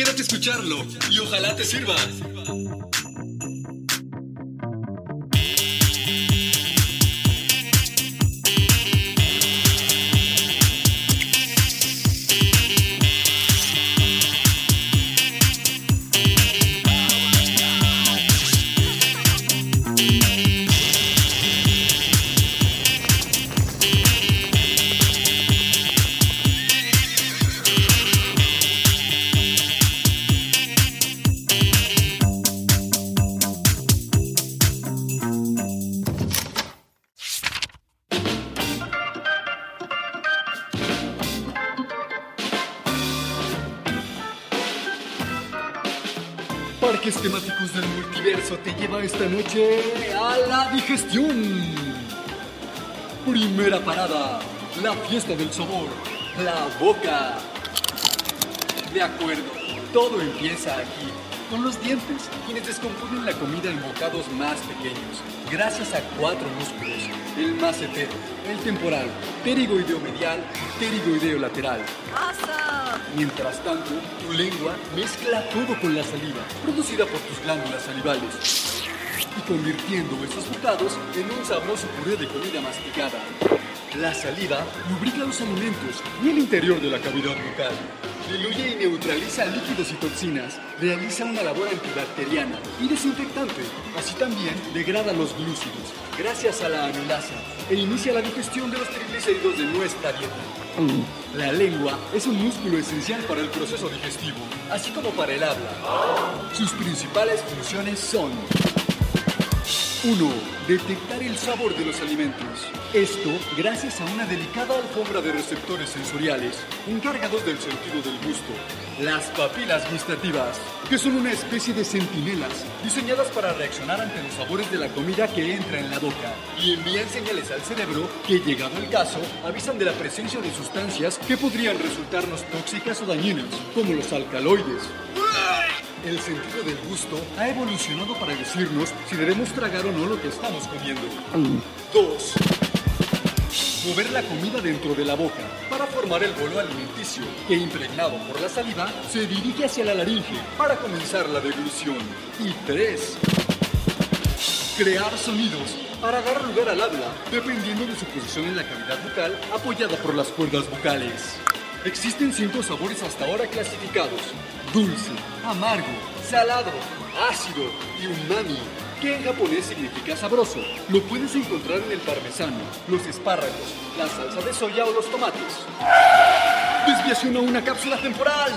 Quédate escucharlo y ojalá te sirva. Primera parada, la fiesta del sabor, la boca. De acuerdo, todo empieza aquí, con los dientes, quienes descomponen la comida en bocados más pequeños, gracias a cuatro músculos, el macetero, el temporal, pterigoideo medial y pterigoideo lateral. Mientras tanto, tu lengua mezcla todo con la saliva, producida por tus glándulas salivales, y convirtiendo esos bocados en un sabroso puré de comida masticada. La saliva lubrica los alimentos y el interior de la cavidad bucal. Diluye y neutraliza líquidos y toxinas, realiza una labor antibacteriana y desinfectante. Así también degrada los glúcidos, gracias a la amilasa, e inicia la digestión de los triglicéridos de nuestra dieta. La lengua es un músculo esencial para el proceso digestivo, así como para el habla. Sus principales funciones son 1. Detectar el sabor de los alimentos. Esto gracias a una delicada alfombra de receptores sensoriales encargados del sentido del gusto. Las papilas gustativas, que son una especie de centinelas diseñadas para reaccionar ante los sabores de la comida que entra en la boca y envían señales al cerebro que, llegado el caso, avisan de la presencia de sustancias que podrían resultarnos tóxicas o dañinas, como los alcaloides. El sentido del gusto ha evolucionado para decirnos si debemos tragar o no lo que estamos comiendo. 2. Mover la comida dentro de la boca para formar el bolo alimenticio que, impregnado por la saliva, se dirige hacia la laringe para comenzar la deglución. Y 3. Crear sonidos para dar lugar al habla, dependiendo de su posición en la cavidad bucal apoyada por las cuerdas vocales. Existen cinco sabores hasta ahora clasificados. Dulce, amargo, salado, ácido y umami, que en japonés significa sabroso. Lo puedes encontrar en el parmesano, los espárragos, la salsa de soya o los tomates. Desviación a una cápsula temporal.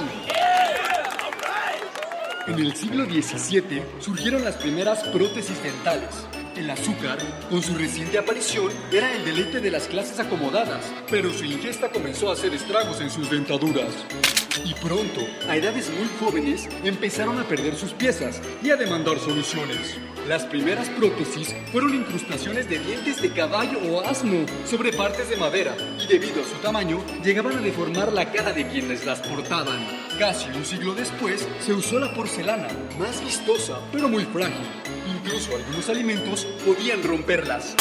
En el siglo XVII surgieron las primeras prótesis dentales. El azúcar, con su reciente aparición, era el deleite de las clases acomodadas, pero su ingesta comenzó a hacer estragos en sus dentaduras. Y pronto, a edades muy jóvenes, empezaron a perder sus piezas y a demandar soluciones. Las primeras prótesis fueron incrustaciones de dientes de caballo o asno sobre partes de madera y debido a su tamaño llegaban a deformar la cara de quienes las portaban. Casi un siglo después se usó la porcelana, más vistosa pero muy frágil. Incluso algunos alimentos podían romperlas.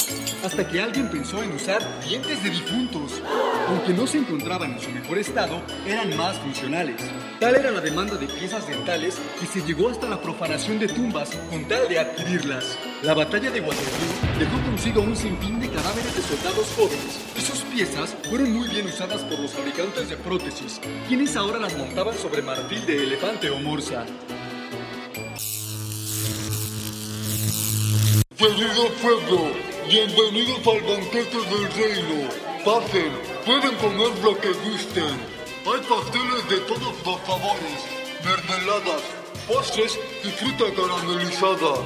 Hasta que alguien pensó en usar dientes de difuntos. Aunque no se encontraban en su mejor estado, eran más funcionales. Tal era la demanda de piezas dentales que se llegó hasta la profanación de tumbas con tal de adquirirlas. La batalla de Waterloo dejó consigo un sinfín de cadáveres de soldados jóvenes y sus piezas fueron muy bien usadas por los fabricantes de prótesis, quienes ahora las montaban sobre marfil de elefante o morsa. Querido pueblo, bienvenidos al banquete del reino. Pasen, pueden comer lo que gusten. Hay pasteles de todos los sabores, mermeladas, postres y fruta caramelizada.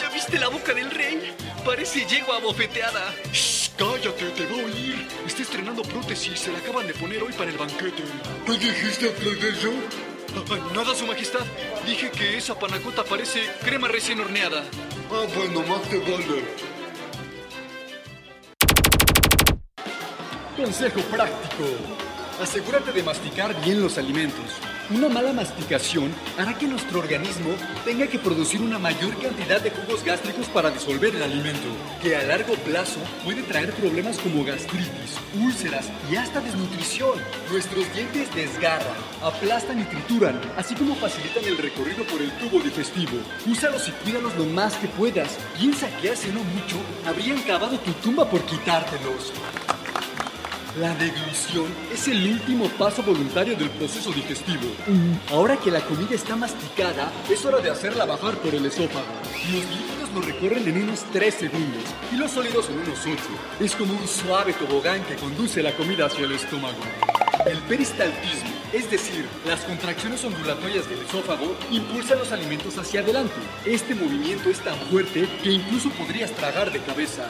¿Ya viste la boca del rey? Parece yegua bofeteada. Shh, cállate, te va a oír. Está estrenando prótesis, se la acaban de poner hoy para el banquete. ¿Qué dijiste, plebeyo? Nada, Su Majestad. Dije que esa panacota parece crema recién horneada. Ah, bueno, más te vale. Consejo práctico. Asegúrate de masticar bien los alimentos. Una mala masticación hará que nuestro organismo tenga que producir una mayor cantidad de jugos gástricos para disolver el alimento, que a largo plazo puede traer problemas como gastritis, úlceras y hasta desnutrición. Nuestros dientes desgarran, aplastan y trituran, así como facilitan el recorrido por el tubo digestivo. Úsalos y cuídalos lo más que puedas. Piensa que hace no mucho habrían cavado tu tumba por quitártelos. La deglución es el último paso voluntario del proceso digestivo. Ahora que la comida está masticada, es hora de hacerla bajar por el esófago. Los líquidos lo recorren en unos 3 segundos y los sólidos en unos 8. Es como un suave tobogán que conduce la comida hacia el estómago. El peristaltismo, es decir, las contracciones ondulatorias del esófago, impulsan los alimentos hacia adelante. Este movimiento es tan fuerte que incluso podrías tragar de cabeza.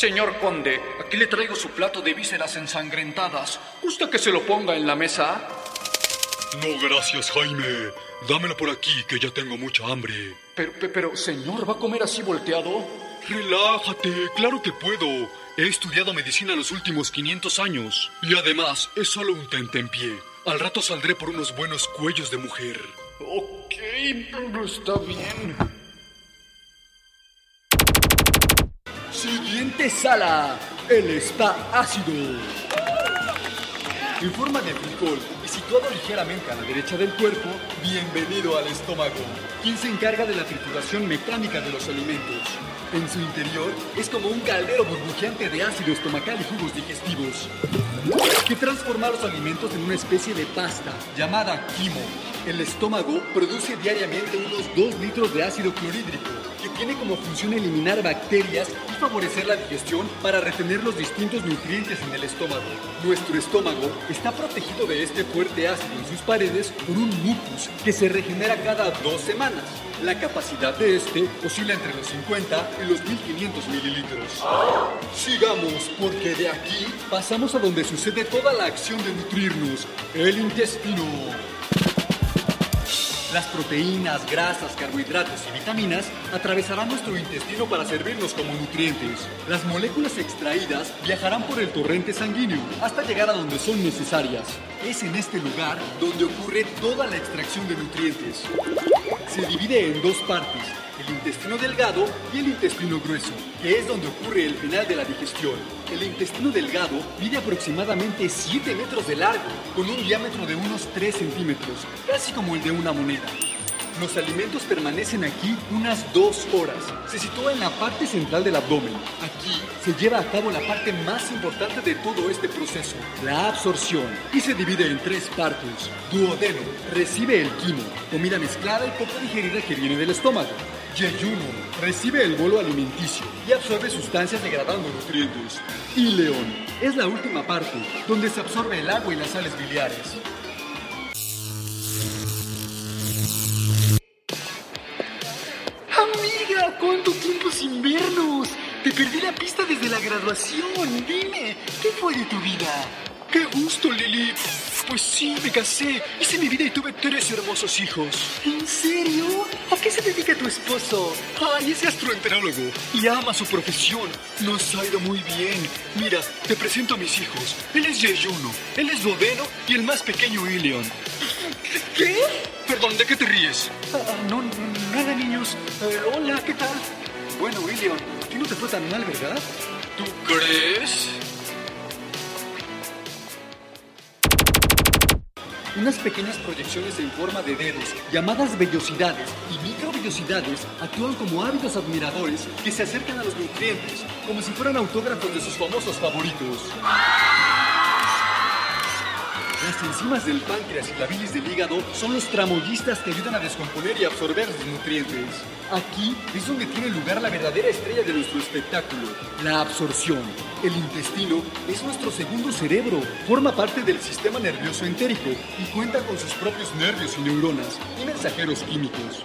Señor conde, aquí le traigo su plato de vísceras ensangrentadas. ¿Gusta que se lo ponga en la mesa? No, gracias, Jaime. Dámela por aquí, que ya tengo mucha hambre. Pero, pe- pero, señor, ¿va a comer así volteado? Relájate, claro que puedo. He estudiado medicina los últimos 500 años. Y además, es solo un tentempié. Al rato saldré por unos buenos cuellos de mujer. Ok, está bien. Siguiente sala, el spa ácido. En forma de frijol y situado ligeramente a la derecha del cuerpo, bienvenido al estómago, quien se encarga de la trituración mecánica de los alimentos. En su interior es como un caldero burbujeante de ácido estomacal y jugos digestivos, que transforma los alimentos en una especie de pasta llamada quimo. El estómago produce diariamente unos 2 litros de ácido clorhídrico, que tiene como función eliminar bacterias y favorecer la digestión para retener los distintos nutrientes en el estómago. Nuestro estómago está protegido de este fuerte ácido en sus paredes por un mucus que se regenera cada dos semanas. La capacidad de este oscila entre los 50 y los 1500 mililitros. Sigamos, porque de aquí pasamos a donde sucede toda la acción de nutrirnos, el intestino. Las proteínas, grasas, carbohidratos y vitaminas atravesarán nuestro intestino para servirnos como nutrientes. Las moléculas extraídas viajarán por el torrente sanguíneo hasta llegar a donde son necesarias. Es en este lugar donde ocurre toda la extracción de nutrientes. Se divide en dos partes, el intestino delgado y el intestino grueso, que es donde ocurre el final de la digestión. El intestino delgado mide aproximadamente 7 metros de largo, con un diámetro de unos 3 centímetros, casi como el de una moneda. Los alimentos permanecen aquí unas dos horas. Se sitúa en la parte central del abdomen. Aquí se lleva a cabo la parte más importante de todo este proceso, la absorción, y se divide en tres partes. Duodeno recibe el quimo, comida mezclada y poco digerida que viene del estómago. Yeyuno recibe el bolo alimenticio y absorbe sustancias degradando nutrientes. Y león es la última parte, donde se absorbe el agua y las sales biliares. Amiga, ¿cuánto tiempo sin vernos? Te perdí la pista desde la graduación. Dime, ¿qué fue de tu vida? ¡Qué gusto, Lili! Pues sí, me casé, hice mi vida y tuve tres hermosos hijos. ¿En serio? ¿A qué se dedica tu esposo? Ay, es gastroenterólogo y ama su profesión. Nos ha ido muy bien. Mira, te presento a mis hijos. Él es Yeyuno, él es Dodeno y el más pequeño Ilion. ¿Qué? Perdón, ¿de qué te ríes? Ah, no, nada, niños. Eh, hola, ¿qué tal? Bueno, Ilion, a ti no te fue tan mal, ¿verdad? ¿Tú crees? Unas pequeñas proyecciones en forma de dedos, llamadas vellosidades y microvellosidades, actúan como ávidos admiradores que se acercan a los nutrientes, como si fueran autógrafos de sus famosos favoritos. Las enzimas del páncreas y la bilis del hígado son los tramoyistas que ayudan a descomponer y absorber los nutrientes. Aquí es donde tiene lugar la verdadera estrella de nuestro espectáculo, la absorción. El intestino es nuestro segundo cerebro, forma parte del sistema nervioso entérico y cuenta con sus propios nervios y neuronas y mensajeros químicos.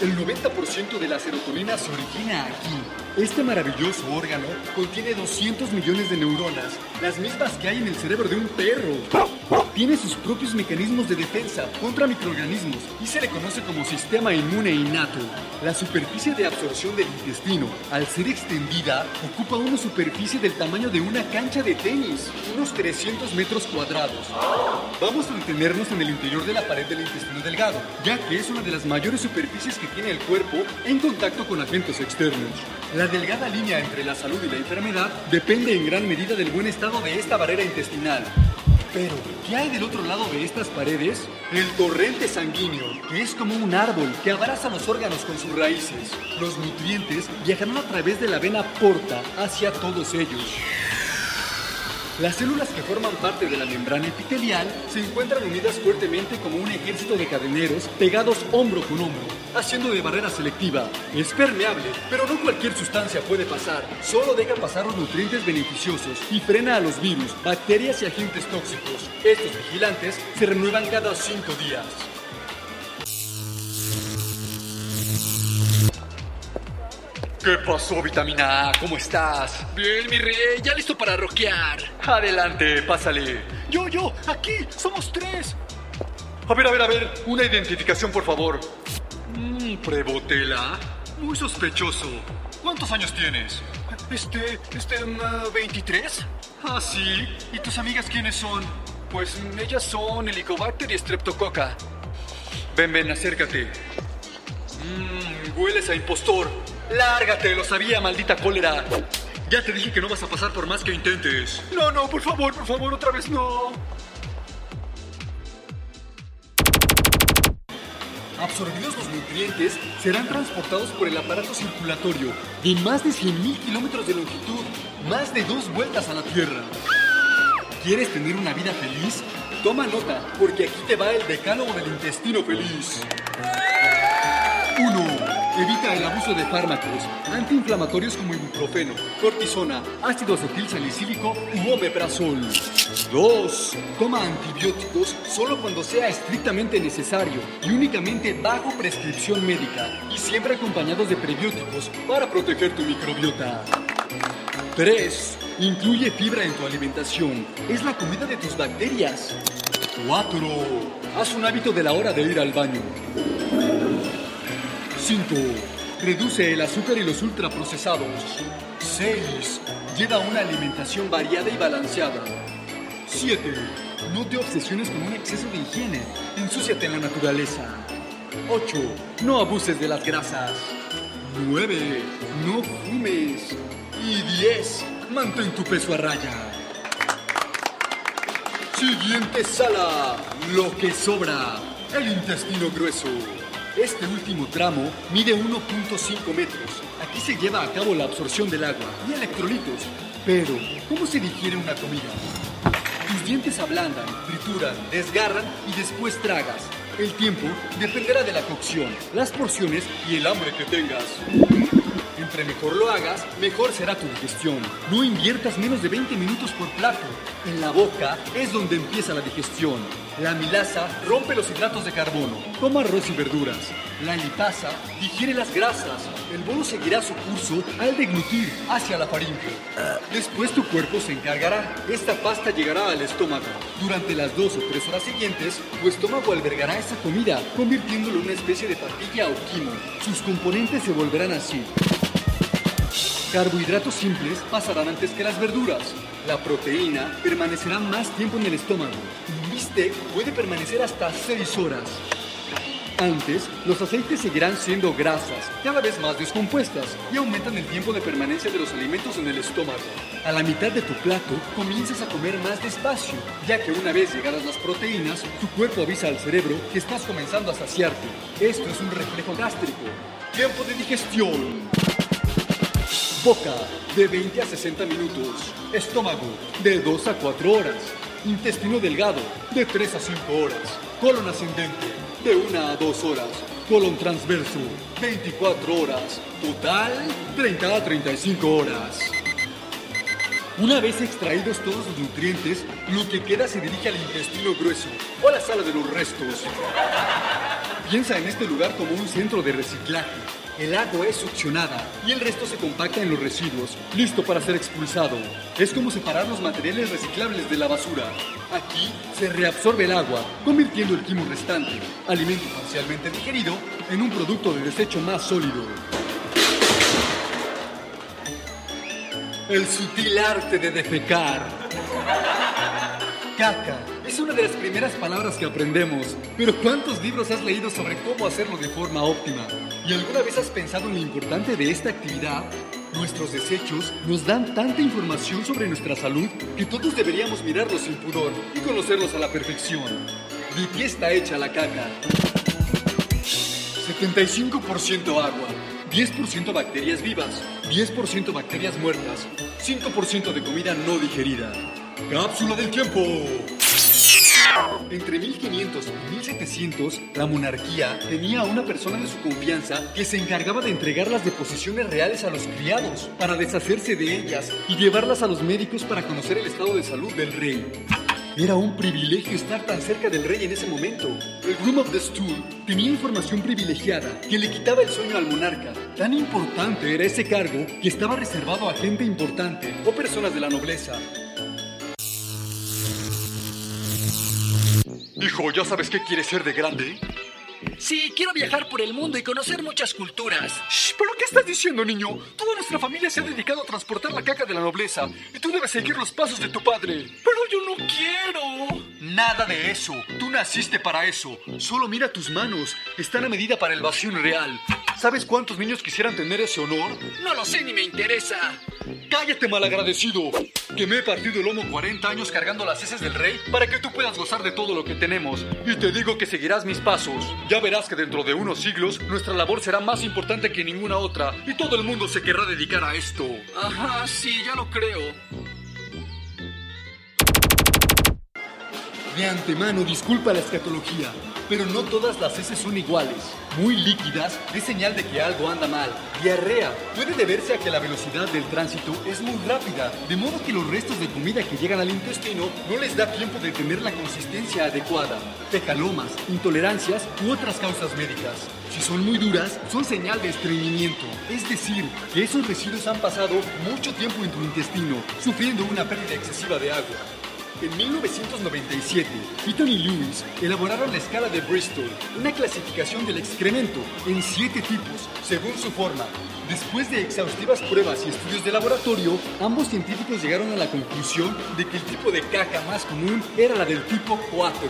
El 90% de la serotonina se origina aquí. Este maravilloso órgano contiene 200 millones de neuronas, las mismas que hay en el cerebro de un perro. Tiene sus propios mecanismos de defensa contra microorganismos y se le conoce como sistema inmune innato. La superficie de absorción del intestino, al ser extendida, ocupa una superficie del tamaño de una cancha de tenis, unos 300 metros cuadrados. Vamos a detenernos en el interior de la pared del intestino delgado, ya que es una de las mayores superficies que tiene el cuerpo en contacto con agentes externos. La delgada línea entre la salud y la enfermedad depende en gran medida del buen estado de esta barrera intestinal. Pero, ¿qué hay del otro lado de estas paredes? El torrente sanguíneo, que es como un árbol que abraza los órganos con sus raíces. Los nutrientes viajarán a través de la vena porta hacia todos ellos. Las células que forman parte de la membrana epitelial se encuentran unidas fuertemente como un ejército de cadeneros pegados hombro con hombro, haciendo de barrera selectiva. Es permeable, pero no cualquier sustancia puede pasar. Solo deja pasar los nutrientes beneficiosos y frena a los virus, bacterias y agentes tóxicos. Estos vigilantes se renuevan cada cinco días. ¿Qué pasó, vitamina A? ¿Cómo estás? Bien, mi rey, ya listo para rockear. Adelante, pásale. Yo, yo, aquí, somos tres. A ver, a ver, a ver, una identificación, por favor. Mmm, prebotela. Muy sospechoso. ¿Cuántos años tienes? Este, este, um, 23. Ah, sí. ¿Y tus amigas quiénes son? Pues ellas son Helicobacter y Streptococa. Ven, ven, acércate. Mmm, hueles a impostor. Lárgate, lo sabía, maldita cólera. Ya te dije que no vas a pasar por más que intentes. No, no, por favor, por favor, otra vez no. Absorbidos los nutrientes, serán transportados por el aparato circulatorio de más de 100.000 kilómetros de longitud, más de dos vueltas a la Tierra. ¿Quieres tener una vida feliz? Toma nota, porque aquí te va el decálogo del intestino feliz. 1. Evita el abuso de fármacos antiinflamatorios como ibuprofeno, cortisona, ácido acetil salicílico u omeprazol. 2. Toma antibióticos solo cuando sea estrictamente necesario y únicamente bajo prescripción médica y siempre acompañados de prebióticos para proteger tu microbiota. 3. Incluye fibra en tu alimentación. Es la comida de tus bacterias. 4. Haz un hábito de la hora de ir al baño. 5. Reduce el azúcar y los ultraprocesados. 6. Lleva una alimentación variada y balanceada. 7. No te obsesiones con un exceso de higiene. Ensúciate en la naturaleza. 8. No abuses de las grasas. 9. No fumes. Y 10. Mantén tu peso a raya. Siguiente sala. Lo que sobra. El intestino grueso. Este último tramo mide 1.5 metros. Aquí se lleva a cabo la absorción del agua y electrolitos. Pero, ¿cómo se digiere una comida? Tus dientes ablandan, trituran, desgarran y después tragas. El tiempo dependerá de la cocción, las porciones y el hambre que tengas. Entre mejor lo hagas, mejor será tu digestión. No inviertas menos de 20 minutos por plato. En la boca es donde empieza la digestión. La milasa rompe los hidratos de carbono. Toma arroz y verduras. La lipasa digiere las grasas. El bolo seguirá su curso al deglutir hacia la faringe. Después tu cuerpo se encargará. Esta pasta llegará al estómago. Durante las dos o tres horas siguientes, tu estómago albergará esa comida, convirtiéndolo en una especie de papilla o quimo. Sus componentes se volverán así. Carbohidratos simples pasarán antes que las verduras. La proteína permanecerá más tiempo en el estómago. Un bistec puede permanecer hasta 6 horas. Antes, los aceites seguirán siendo grasas, cada vez más descompuestas, y aumentan el tiempo de permanencia de los alimentos en el estómago. A la mitad de tu plato, comienzas a comer más despacio, ya que una vez llegadas las proteínas, tu cuerpo avisa al cerebro que estás comenzando a saciarte. Esto es un reflejo gástrico. Tiempo de digestión. Boca, de 20 a 60 minutos. Estómago, de 2 a 4 horas. Intestino delgado, de 3 a 5 horas. Colon ascendente, de 1 a 2 horas. Colon transverso, 24 horas. Total, 30 a 35 horas. Una vez extraídos todos los nutrientes, lo que queda se dirige al intestino grueso o a la sala de los restos. Piensa en este lugar como un centro de reciclaje. El agua es succionada y el resto se compacta en los residuos, listo para ser expulsado. Es como separar los materiales reciclables de la basura. Aquí se reabsorbe el agua, convirtiendo el quimo restante, alimento parcialmente digerido, en un producto de desecho más sólido. El sutil arte de defecar. Caca una de las primeras palabras que aprendemos, pero ¿cuántos libros has leído sobre cómo hacerlo de forma óptima? ¿Y alguna vez has pensado en lo importante de esta actividad? Nuestros desechos nos dan tanta información sobre nuestra salud que todos deberíamos mirarlos sin pudor y conocerlos a la perfección. ¿De qué está hecha la caca? 75% agua, 10% bacterias vivas, 10% bacterias muertas, 5% de comida no digerida. Cápsula del tiempo. Entre 1500 y 1700, la monarquía tenía a una persona de su confianza que se encargaba de entregar las deposiciones reales a los criados para deshacerse de ellas y llevarlas a los médicos para conocer el estado de salud del rey. Era un privilegio estar tan cerca del rey en ese momento. El Groom of the Stool tenía información privilegiada que le quitaba el sueño al monarca. Tan importante era ese cargo que estaba reservado a gente importante o personas de la nobleza. Hijo, ¿ya sabes qué quieres ser de grande? Sí, quiero viajar por el mundo y conocer muchas culturas. Shh, ¿Pero qué estás diciendo, niño? Toda nuestra familia se ha dedicado a transportar la caca de la nobleza y tú debes seguir los pasos de tu padre. Pero yo no quiero. Nada de eso. Tú naciste para eso. Solo mira tus manos. Están a medida para el vacío real. ¿Sabes cuántos niños quisieran tener ese honor? No lo sé ni me interesa. ¡Cállate, malagradecido! Que me he partido el lomo 40 años cargando las heces del rey para que tú puedas gozar de todo lo que tenemos. Y te digo que seguirás mis pasos. Ya verás que dentro de unos siglos nuestra labor será más importante que ninguna otra y todo el mundo se querrá dedicar a esto. Ajá, sí, ya lo creo. De antemano, disculpa la escatología, pero no todas las heces son iguales. Muy líquidas es señal de que algo anda mal. Diarrea puede deberse a que la velocidad del tránsito es muy rápida, de modo que los restos de comida que llegan al intestino no les da tiempo de tener la consistencia adecuada. Fecalomas, intolerancias u otras causas médicas. Si son muy duras, son señal de estreñimiento, es decir, que esos residuos han pasado mucho tiempo en tu intestino, sufriendo una pérdida excesiva de agua. En 1997, Eaton y Lewis elaboraron la escala de Bristol, una clasificación del excremento en siete tipos, según su forma. Después de exhaustivas pruebas y estudios de laboratorio, ambos científicos llegaron a la conclusión de que el tipo de caca más común era la del tipo 4.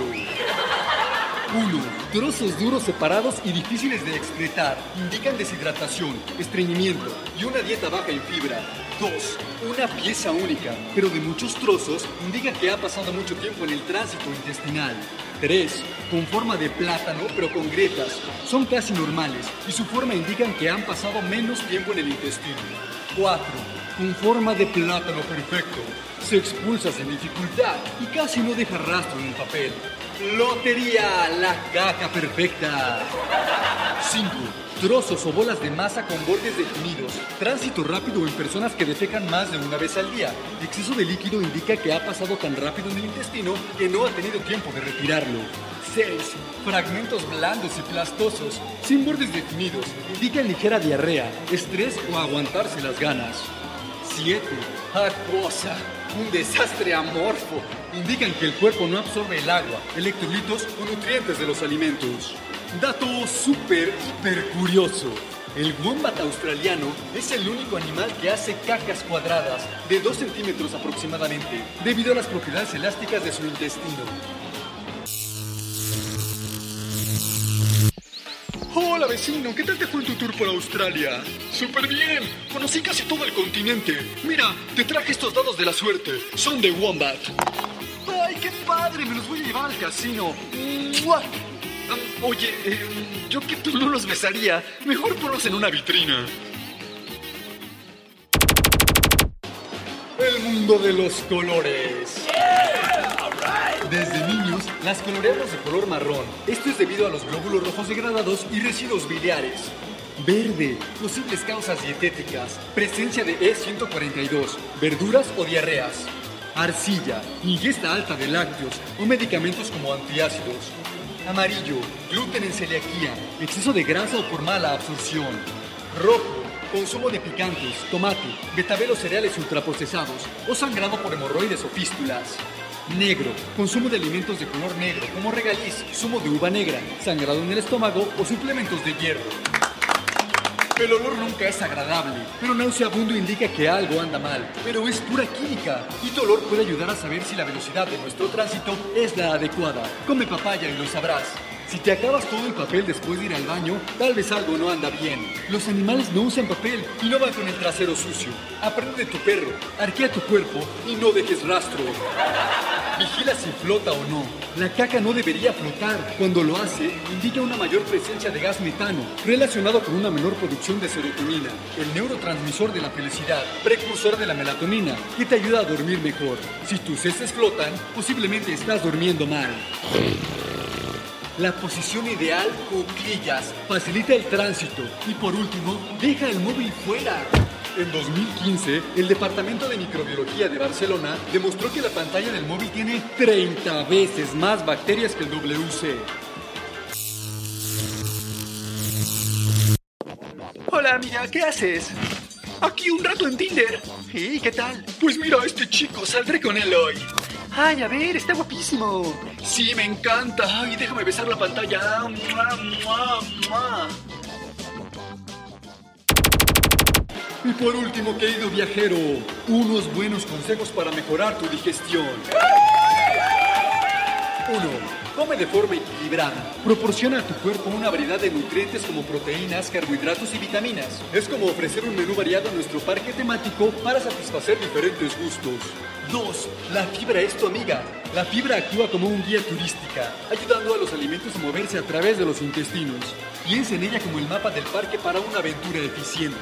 1. Trozos duros separados y difíciles de excretar indican deshidratación, estreñimiento y una dieta baja en fibra. 2. Una pieza única, pero de muchos trozos, indica que ha pasado mucho tiempo en el tránsito intestinal. 3. Con forma de plátano, pero con grietas. Son casi normales y su forma indican que han pasado menos tiempo en el intestino. 4. Con forma de plátano perfecto. Se expulsa sin dificultad y casi no deja rastro en el papel. Lotería, la caca perfecta. 5. Trozos o bolas de masa con bordes definidos. Tránsito rápido en personas que defecan más de una vez al día. Exceso de líquido indica que ha pasado tan rápido en el intestino que no ha tenido tiempo de retirarlo. 6. Fragmentos blandos y plastosos, sin bordes definidos, indican ligera diarrea, estrés o aguantarse las ganas. 7. Acuosa, un desastre amorfo. Indican que el cuerpo no absorbe el agua, electrolitos o nutrientes de los alimentos. Dato súper, hiper curioso. El wombat australiano es el único animal que hace cacas cuadradas de 2 centímetros aproximadamente, debido a las propiedades elásticas de su intestino. Hola vecino, ¿qué tal te fue en tu tour por Australia? Súper bien, conocí casi todo el continente. Mira, te traje estos dados de la suerte, son de Wombat. ¡Ay, qué padre! Me los voy a llevar al casino. ¡Mua! Ah, Oye, eh, yo que tú no los besaría, mejor ponlos en una vitrina. El mundo de los colores. Desde niños, las coloreamos de color marrón. Esto es debido a los glóbulos rojos degradados y residuos biliares. Verde, posibles causas dietéticas, presencia de E142, verduras o diarreas. arcilla, ingesta alta de lácteos o medicamentos como antiácidos. Amarillo, gluten en celiaquía, exceso de grasa o por mala absorción. Rojo, consumo de picantes, tomate, betabel o cereales ultraprocesados o sangrado por hemorroides o fístulas. Negro, consumo de alimentos de color negro como regaliz, zumo de uva negra, sangrado en el estómago o suplementos de hierro. El olor nunca es agradable, pero nauseabundo indica que algo anda mal. Pero es pura química y tu olor puede ayudar a saber si la velocidad de nuestro tránsito es la adecuada. Come papaya y lo sabrás. Si te acabas todo el papel después de ir al baño, tal vez algo no anda bien. Los animales no usan papel y no van con el trasero sucio. Aprende de tu perro, arquea tu cuerpo y no dejes rastro. Vigila si flota o no. La caca no debería flotar. Cuando lo hace, indica una mayor presencia de gas metano, relacionado con una menor producción de serotonina, el neurotransmisor de la felicidad, precursor de la melatonina, que te ayuda a dormir mejor. Si tus heces flotan, posiblemente estás durmiendo mal. La posición ideal, cuclillas, facilita el tránsito y por último, deja el móvil fuera. En 2015, el Departamento de Microbiología de Barcelona demostró que la pantalla del móvil tiene 30 veces más bacterias que el WC. Hola, amiga, ¿qué haces? Aquí un rato en Tinder. ¿Y qué tal? Pues mira este chico, saldré con él hoy. Ay, a ver, está guapísimo. Sí, me encanta. Ay, déjame besar la pantalla. Y por último, querido viajero, unos buenos consejos para mejorar tu digestión. 1. Come de forma equilibrada. Proporciona a tu cuerpo una variedad de nutrientes como proteínas, carbohidratos y vitaminas. Es como ofrecer un menú variado en nuestro parque temático para satisfacer diferentes gustos. 2. La fibra es tu amiga. La fibra actúa como un guía turística, ayudando a los alimentos a moverse a través de los intestinos. Piensa en ella como el mapa del parque para una aventura eficiente.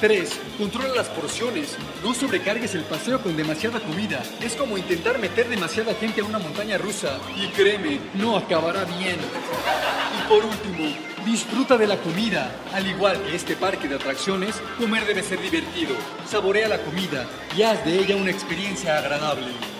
3. Controla las porciones. No sobrecargues el paseo con demasiada comida. Es como intentar meter demasiada gente a una montaña rusa. Y créeme, no acabará bien. Y por último, disfruta de la comida. Al igual que este parque de atracciones, comer debe ser divertido. Saborea la comida y haz de ella una experiencia agradable.